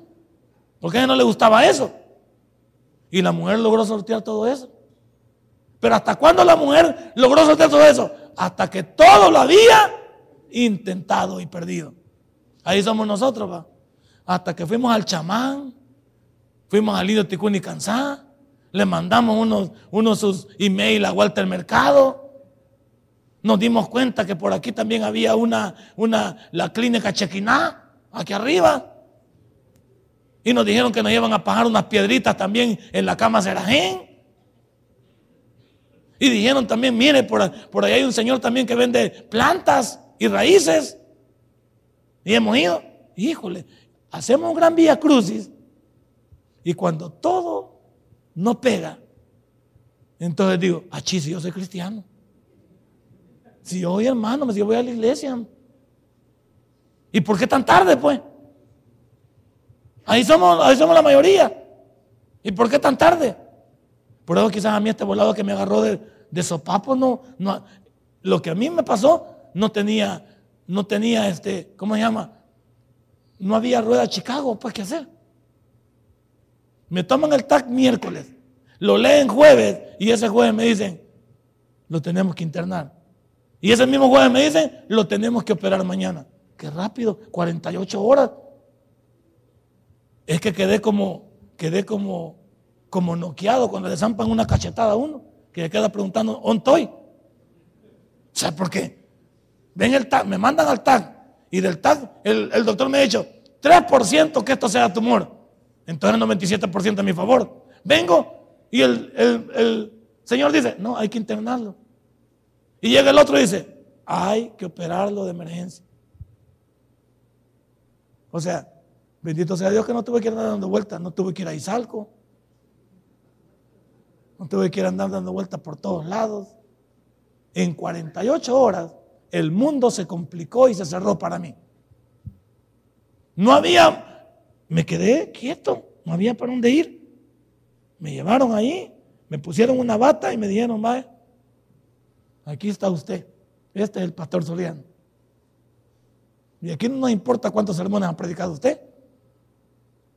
Porque a él no le gustaba eso. Y la mujer logró sortear todo eso. Pero ¿hasta cuándo la mujer logró sortear todo eso? Hasta que todo lo había intentado y perdido. Ahí somos nosotros, va hasta que fuimos al chamán, fuimos al Lido Ticuni Cansá, le mandamos unos, unos sus email a Walter Mercado. Nos dimos cuenta que por aquí también había una, una, la clínica Chequiná, aquí arriba. Y nos dijeron que nos iban a pagar unas piedritas también en la cama Serajén. Y dijeron también, mire, por, por ahí hay un señor también que vende plantas y raíces. Y hemos ido. Híjole, hacemos un gran vía crucis y cuando todo no pega, entonces digo, si yo soy cristiano. Si yo voy hermano, si yo voy a la iglesia. ¿Y por qué tan tarde, pues? Ahí somos, ahí somos la mayoría. ¿Y por qué tan tarde? Por eso quizás a mí este volado que me agarró de, de sopapo, no, no, lo que a mí me pasó, no tenía, no tenía este, ¿cómo se llama? no había rueda Chicago, pues ¿qué hacer? Me toman el TAC miércoles, lo leen jueves y ese jueves me dicen, lo tenemos que internar. Y ese mismo jueves me dicen, lo tenemos que operar mañana. Qué rápido, 48 horas. Es que quedé como, quedé como, como noqueado cuando le zampan una cachetada a uno, que le queda preguntando, ¿dónde estoy? ¿Sabes por qué? Ven el TAC, me mandan al TAC y del TAC, el, doctor me ha dicho, 3% que esto sea tumor. Entonces el 97% a mi favor. Vengo y el, el, Señor dice, no, hay que internarlo. Y llega el otro y dice, hay que operarlo de emergencia. O sea, bendito sea Dios que no tuve que ir dando vueltas, no tuve que ir a Izalco, no tuve que ir andar dando vueltas por todos lados. En 48 horas el mundo se complicó y se cerró para mí. No había, me quedé quieto, no había para dónde ir. Me llevaron ahí, me pusieron una bata y me dijeron, vaya, aquí está usted, este es el pastor Soliano. Y aquí no importa cuántos sermones ha predicado usted.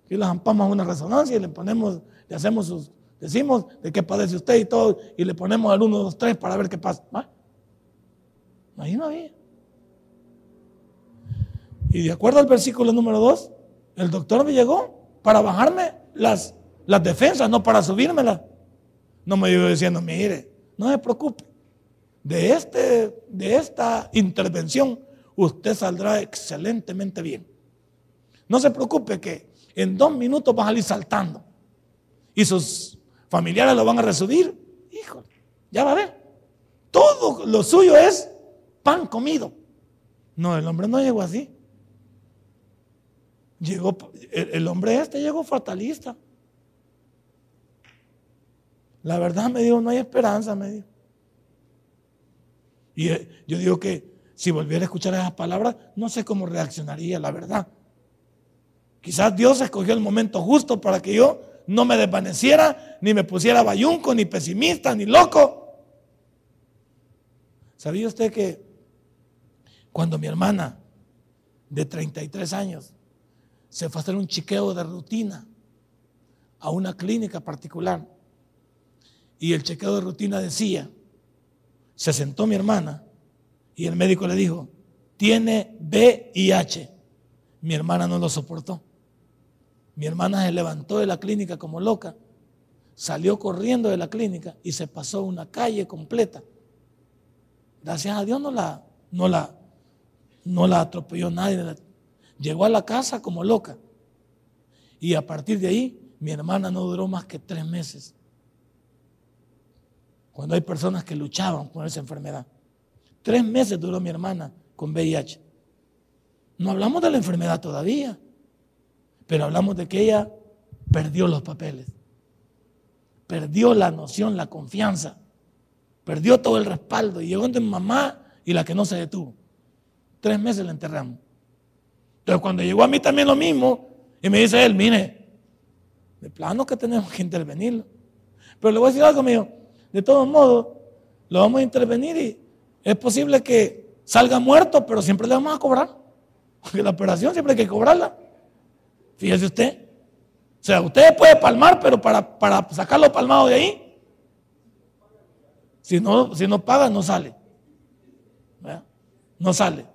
Aquí le zampamos una resonancia y le ponemos, le hacemos sus, decimos de qué padece usted y todo, y le ponemos al 1, 2, 3 para ver qué pasa. Ahí no había. Y de acuerdo al versículo número 2, el doctor me llegó para bajarme las, las defensas, no para subírmelas. No me iba diciendo, mire, no se preocupe. De, este, de esta intervención usted saldrá excelentemente bien. No se preocupe que en dos minutos va a salir saltando. Y sus familiares lo van a resubir. Hijo, ya va a ver. Todo lo suyo es pan comido. No, el hombre no llegó así. Llegó, el, hombre este llegó fatalista. La verdad me dijo, no hay esperanza, me dijo. Y eh, yo digo que si volviera a escuchar esas palabras, no sé cómo reaccionaría, la verdad. Quizás Dios escogió el momento justo para que yo no me desvaneciera, ni me pusiera bayunco, ni pesimista, ni loco. ¿Sabía usted que cuando mi hermana de 33 años se fue a hacer un chiqueo de rutina a una clínica particular y el chequeo de rutina decía, se sentó mi hermana y el médico le dijo, tiene VIH. Mi hermana no lo soportó. Mi hermana se levantó de la clínica como loca, salió corriendo de la clínica y se pasó una calle completa. Gracias a Dios no la, no la, no la atropelló nadie. Llegó a la casa como loca. Y a partir de ahí, mi hermana no duró más que tres meses. Cuando hay personas que luchaban con esa enfermedad. Tres meses duró mi hermana con VIH. No hablamos de la enfermedad todavía, pero hablamos de que ella perdió los papeles, perdió la noción, la confianza, perdió todo el respaldo y llegó donde mamá y la que no se detuvo. Tres meses la enterramos. Entonces cuando llegó a mí también lo mismo, y me dice él, mire, de plano que tenemos que intervenirlo. Pero le voy a decir algo mío, de todos modos, lo vamos a intervenir y es posible que salga muerto, pero siempre le vamos a cobrar. Porque la operación siempre hay que cobrarla. Fíjese usted. O sea, usted puede palmar, pero para, para sacarlo palmado de ahí, si no, si no paga, no sale. No sale.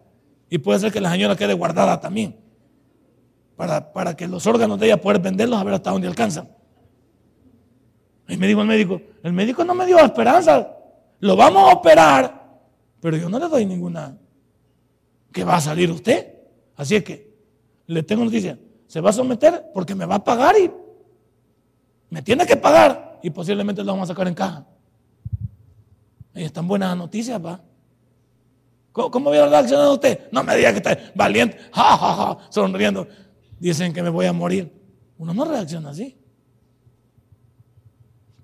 Y puede ser que la señora quede guardada también. Para, para que los órganos de ella puedan venderlos a ver hasta dónde alcanzan. Y me dijo el médico, el médico no me dio esperanza. Lo vamos a operar, pero yo no le doy ninguna que va a salir usted. Así es que le tengo noticia, se va a someter porque me va a pagar y me tiene que pagar y posiblemente lo vamos a sacar en caja. Y están buenas noticias, va. ¿Cómo, cómo hubiera reaccionado usted? No me diga que está valiente, ja, ja, ja, sonriendo. Dicen que me voy a morir. Uno no reacciona así.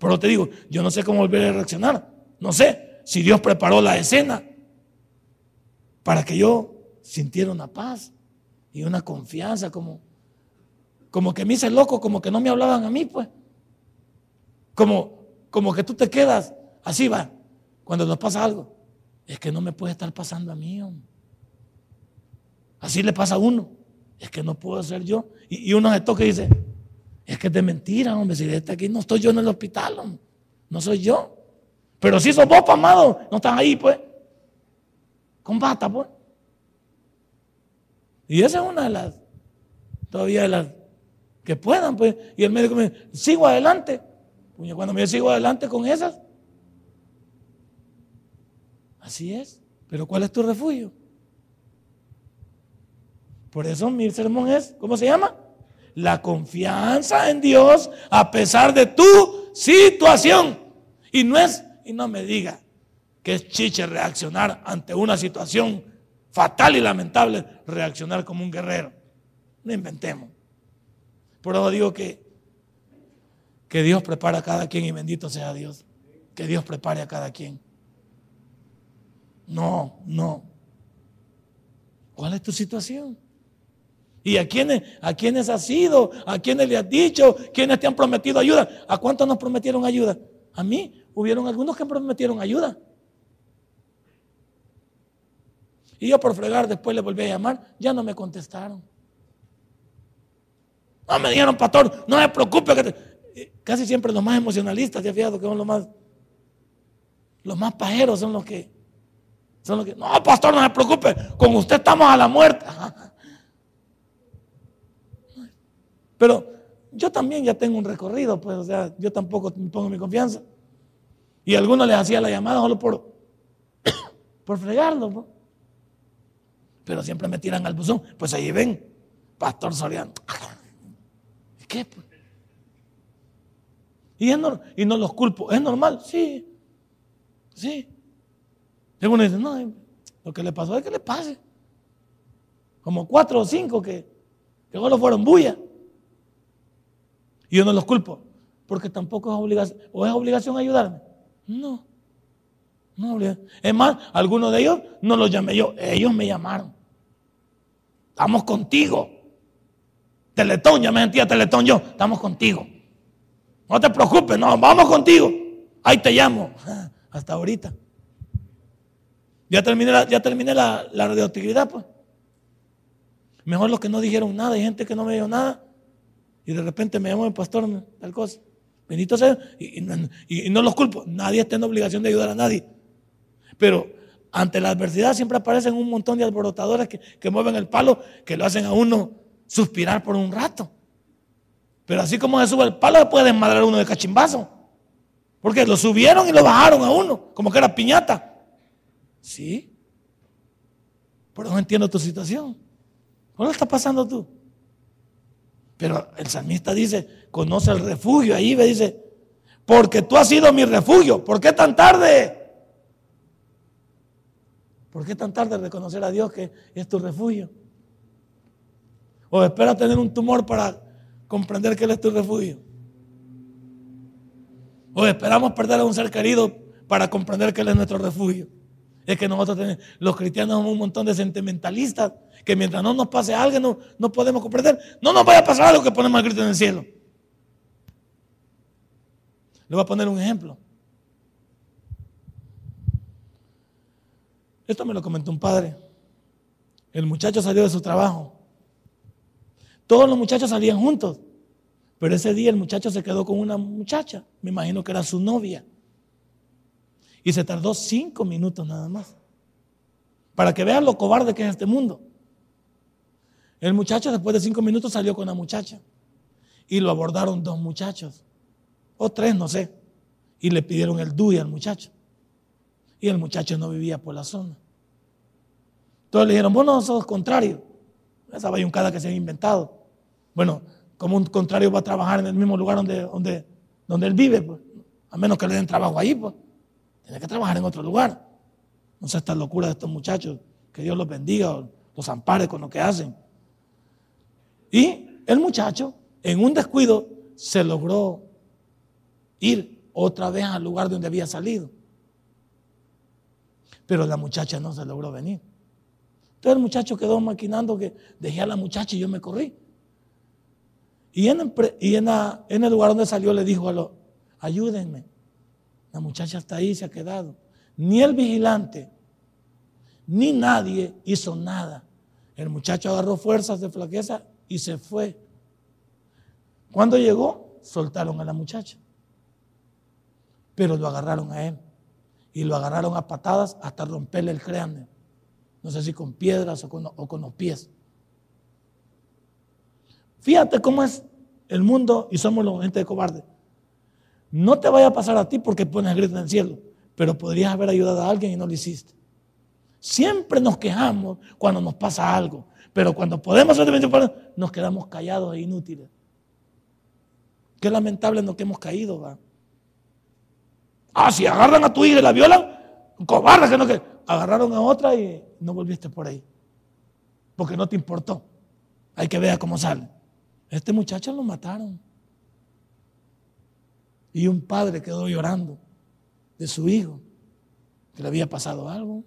Pero te digo, yo no sé cómo volver a reaccionar. No sé si Dios preparó la escena para que yo sintiera una paz y una confianza, como, como que me hice loco, como que no me hablaban a mí, pues. Como, como que tú te quedas, así va, cuando nos pasa algo. Es que no me puede estar pasando a mí. Así le pasa a uno. Es que no puedo ser yo. Y, y uno se toca y dice, es que es de mentira, hombre. Si está aquí no estoy yo en el hospital, no soy yo. Pero si sos vos, amado, no estás ahí, pues. Combata, pues. Y esa es una de las, todavía de las que puedan, pues. Y el médico me dice, sigo adelante. cuando me sigo adelante con esas. Así es. Pero ¿cuál es tu refugio? Por eso mi sermón es, ¿cómo se llama? La confianza en Dios a pesar de tu situación. Y no es, y no me diga que es chiche reaccionar ante una situación fatal y lamentable, reaccionar como un guerrero. No inventemos. Por eso digo que, que Dios prepara a cada quien y bendito sea Dios. Que Dios prepare a cada quien. No, no. ¿Cuál es tu situación? ¿Y a quiénes, a quiénes has ido? ¿A quiénes le has dicho? ¿Quiénes te han prometido ayuda? ¿A cuántos nos prometieron ayuda? A mí hubieron algunos que prometieron ayuda. Y yo por fregar después le volví a llamar, ya no me contestaron. No me dijeron, pastor, no me preocupe. Que Casi siempre los más emocionalistas, ya fijado que son los más, los más pajeros son los que, son los que, no, pastor, no se preocupe, con usted estamos a la muerte. Pero yo también ya tengo un recorrido, pues, o sea, yo tampoco pongo mi confianza. Y algunos les hacía la llamada solo por, por fregarlo. Pero siempre me tiran al buzón. Pues ahí ven, Pastor Soriano. ¿Qué? Pues? Y, y no los culpo. ¿Es normal? Sí. Sí. Y uno dice, no, lo que le pasó es que le pase. Como cuatro o cinco que, que solo fueron bulla. Y yo no los culpo, porque tampoco es obligación. ¿O es obligación ayudarme? No. No Es más, algunos de ellos no los llamé yo, ellos me llamaron. Estamos contigo. Teletón, ya me sentía Teletón yo, estamos contigo. No te preocupes, no, vamos contigo. Ahí te llamo. Hasta ahorita. Ya terminé la, ya terminé la, radioactividad, pues. Mejor los que no dijeron nada, hay gente que no me dijo nada. Y de repente me llamó el pastor, tal cosa. Bendito sea. Y, y, no los culpo. Nadie está en obligación de ayudar a nadie. Pero ante la adversidad siempre aparecen un montón de alborotadores que, que mueven el palo, que lo hacen a uno suspirar por un rato. Pero así como se sube el palo, puede desmadrar uno de cachimbazo. Porque lo subieron y lo bajaron a uno, como que era piñata. Sí. Pero no entiendo tu situación. ¿Cómo está pasando tú? Pero el salmista dice, conoce el refugio. Ahí me dice, porque tú has sido mi refugio. ¿Por qué tan tarde? ¿Por qué tan tarde reconocer a Dios que es tu refugio? O espera tener un tumor para comprender que Él es tu refugio. O esperamos perder a un ser querido para comprender que Él es nuestro refugio. Es que nosotros tenemos, los cristianos somos un montón de sentimentalistas que mientras no nos pase algo no, no podemos comprender. No nos vaya a pasar algo que ponemos al grito en el cielo. Le voy a poner un ejemplo. Esto me lo comentó un padre. El muchacho salió de su trabajo. Todos los muchachos salían juntos. Pero ese día el muchacho se quedó con una muchacha. Me imagino que era su novia. Y se tardó cinco minutos nada más. Para que vean lo cobarde que es este mundo. El muchacho después de cinco minutos salió con la muchacha. Y lo abordaron dos muchachos. O tres, no sé. Y le pidieron el DUI al muchacho. Y el muchacho no vivía por la zona. Entonces le dijeron, bueno, sos contrario. Esa bayuncada que se ha inventado. Bueno, como un contrario va a trabajar en el mismo lugar donde, donde, donde él vive, pues. A menos que le den trabajo ahí, pues. Tiene que trabajar en otro lugar. No sé esta locura de estos muchachos. Que Dios los bendiga, los ampare con lo que hacen. Y el muchacho, en un descuido, se logró ir otra vez al lugar donde había salido. Pero la muchacha no se logró venir. Entonces el muchacho quedó maquinando que dejé a la muchacha y yo me corrí. Y en, en el lugar donde salió le dijo a los, ayúdenme. La muchacha está ahí, se ha quedado. Ni el vigilante, ni nadie hizo nada. El muchacho agarró fuerzas de flaqueza y se fue. Cuando llegó, soltaron a la muchacha. Pero lo agarraron a él. Y lo agarraron a patadas hasta romperle el cráneo. No sé si con piedras o con, o con los pies. Fíjate cómo es el mundo y somos la gente de cobarde. No te vaya a pasar a ti porque pones grito en el cielo, pero podrías haber ayudado a alguien y no lo hiciste. Siempre nos quejamos cuando nos pasa algo, pero cuando podemos hacer nos quedamos callados e inútiles. Qué lamentable en lo que hemos caído, va. Ah, si agarran a tu hija y la violan, cobarde que no que agarraron a otra y no volviste por ahí. Porque no te importó. Hay que ver cómo sale. Este muchacho lo mataron. Y un padre quedó llorando de su hijo, que le había pasado algo.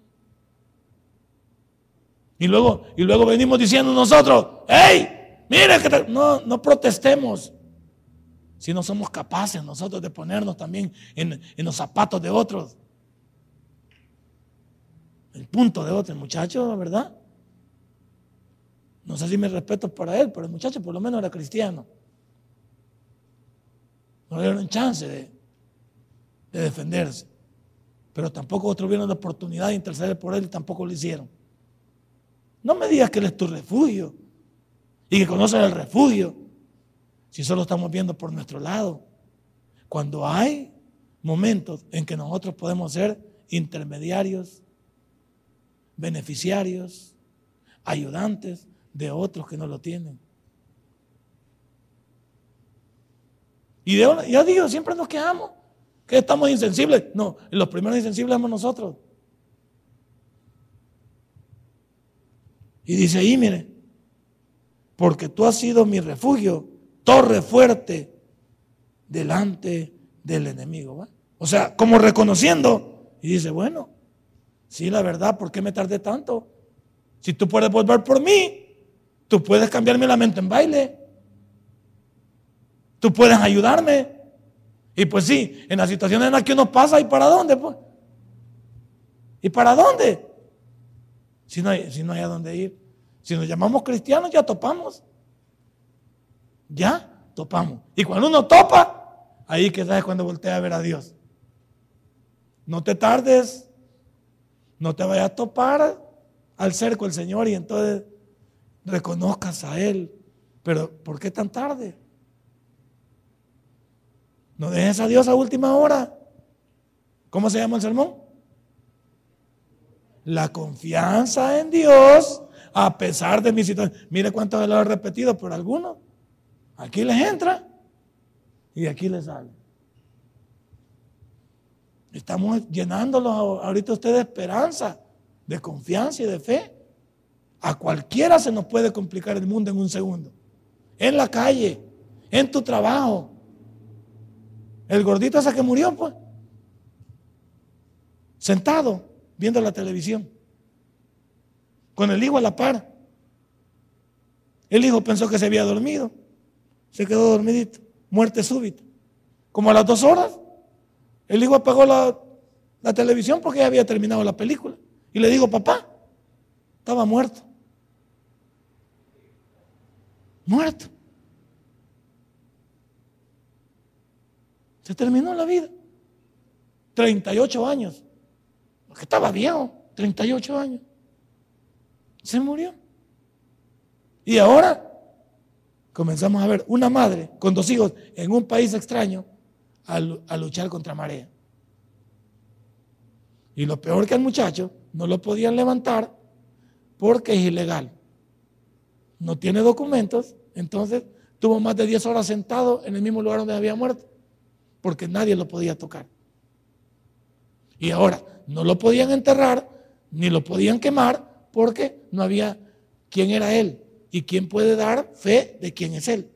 Y luego, y luego venimos diciendo nosotros, hey, mire que no, no protestemos. Si no somos capaces nosotros de ponernos también en, en los zapatos de otros. El punto de otro, muchacho, ¿verdad? No sé si me respeto para él, pero el muchacho por lo menos era cristiano. No le dieron chance de, defenderse. Pero tampoco otros vieron la oportunidad de interceder por él y tampoco lo hicieron. No me digas que él es tu refugio y que conoces el refugio. Si solo estamos viendo por nuestro lado. Cuando hay momentos en que nosotros podemos ser intermediarios, beneficiarios, ayudantes de otros que no lo tienen. Y de, ya digo, siempre nos quejamos que estamos insensibles. No, los primeros insensibles somos nosotros. Y dice ahí, mire, porque tú has sido mi refugio, torre fuerte delante del enemigo. O sea, como reconociendo. Y dice, bueno, sí, la verdad, ¿por qué me tardé tanto? Si tú puedes volver por mí, tú puedes cambiarme la mente en baile. Tú puedes ayudarme. Y pues sí, en las situaciones en las que uno pasa, ¿y para dónde? Pues? ¿Y para dónde? Si no, hay, si no hay a dónde ir. Si nos llamamos cristianos, ya topamos. Ya topamos. Y cuando uno topa, ahí que sabes cuando voltea a ver a Dios. No te tardes. No te vayas a topar al cerco el Señor y entonces reconozcas a Él. Pero ¿por qué tan tarde? No dejes a Dios a última hora. ¿Cómo se llama el sermón? La confianza en Dios a pesar de mi situación. Mire cuántas veces lo he repetido, pero algunos aquí les entra y aquí les sale. Estamos llenándolos ahorita ustedes de esperanza, de confianza y de fe. A cualquiera se nos puede complicar el mundo en un segundo. En la calle, en tu trabajo, el gordito ese que murió, pues. Sentado, viendo la televisión. Con el hijo a la par. El hijo pensó que se había dormido. Se quedó dormidito. Muerte súbita. Como a las dos horas, el hijo apagó la, la televisión porque ya había terminado la película. Y le dijo, papá, estaba muerto. Muerto. Se terminó la vida. 38 años. Porque estaba viejo, 38 años. Se murió. Y ahora comenzamos a ver una madre con dos hijos en un país extraño a, luchar contra marea. Y lo peor que al muchacho no lo podían levantar porque es ilegal. No tiene documentos, entonces tuvo más de 10 horas sentado en el mismo lugar donde había muerto porque nadie lo podía tocar. Y ahora no lo podían enterrar ni lo podían quemar porque no había quién era él y quién puede dar fe de quién es él.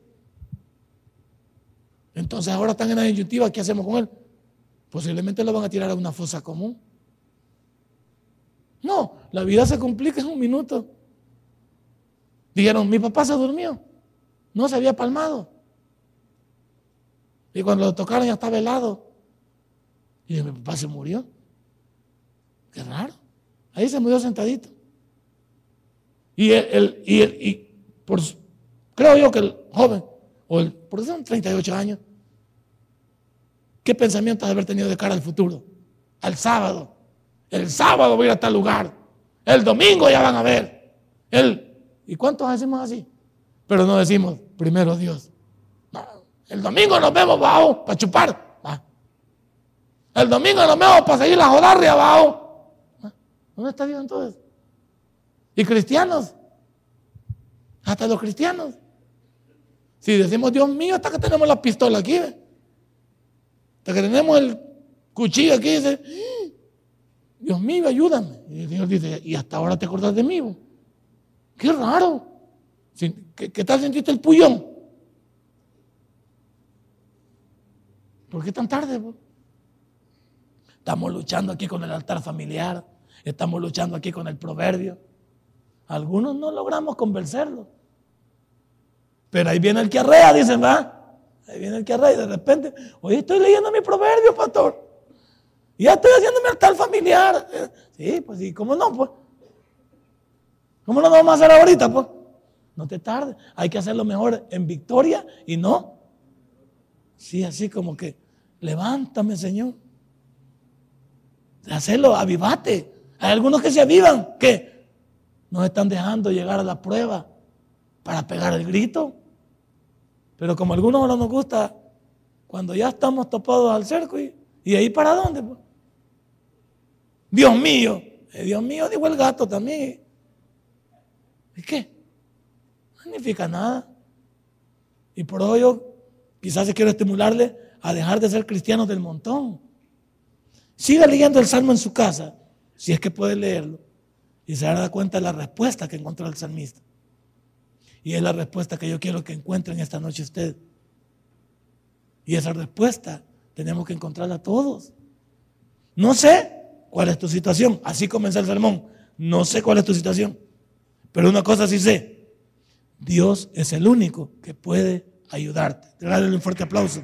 Entonces ahora están en la disyuntiva, ¿qué hacemos con él? Posiblemente lo van a tirar a una fosa común. No, la vida se complica en un minuto. Dijeron, mi papá se durmió, no se había palmado. Y cuando lo tocaron ya estaba helado. Y mi papá se murió. Qué raro. Ahí se murió sentadito. Y el, y, el, y por, creo yo que el joven, o el, porque son 38 años, ¿qué pensamiento de haber tenido de cara al futuro? Al sábado. El sábado voy a ir a tal lugar. El domingo ya van a ver. El, ¿Y cuántos decimos así? Pero no decimos, primero Dios. El domingo nos vemos abajo para chupar. El domingo nos vemos para seguir la jodarria abajo. ¿Dónde está Dios entonces? ¿Y cristianos? Hasta los cristianos. Si decimos Dios mío, hasta que tenemos la pistola aquí, hasta que tenemos el cuchillo aquí, dice, Dios mío, ayúdame. Y el Señor dice, y hasta ahora te acordás de mí. Qué raro. ¿Qué, qué tal sentiste el puñón? ¿Por qué tan tarde? Estamos luchando aquí con el altar familiar, estamos luchando aquí con el proverbio. Algunos no logramos convencerlo. Pero ahí viene el que arrea, dicen, ¿va? Ahí viene el que arrea y de repente, hoy estoy leyendo mi proverbio, pastor. Y ya estoy haciendo mi altar familiar. Sí, pues sí, ¿cómo no? Pues? ¿Cómo no lo vamos a hacer ahorita? Pues? No te tardes. Hay que hacerlo mejor en victoria y no. Sí, así como que Levántame, Señor. Hacerlo, avivate. Hay algunos que se avivan, que nos están dejando llegar a la prueba para pegar el grito. Pero como a algunos no nos gusta, cuando ya estamos topados al cerco, ¿y, ahí para dónde? Pues? Dios mío, eh, Dios mío, dijo el gato también. ¿Y qué? No significa nada. Y por hoy yo quizás quiero estimularle a dejar de ser cristianos del montón. Siga leyendo el salmo en su casa, si es que puede leerlo, y se dará cuenta de la respuesta que encontró el salmista. Y es la respuesta que yo quiero que encuentren esta noche usted. Y esa respuesta tenemos que encontrarla todos. No sé cuál es tu situación. Así comenzó el sermón. No sé cuál es tu situación. Pero una cosa sí sé. Dios es el único que puede ayudarte. Te un fuerte aplauso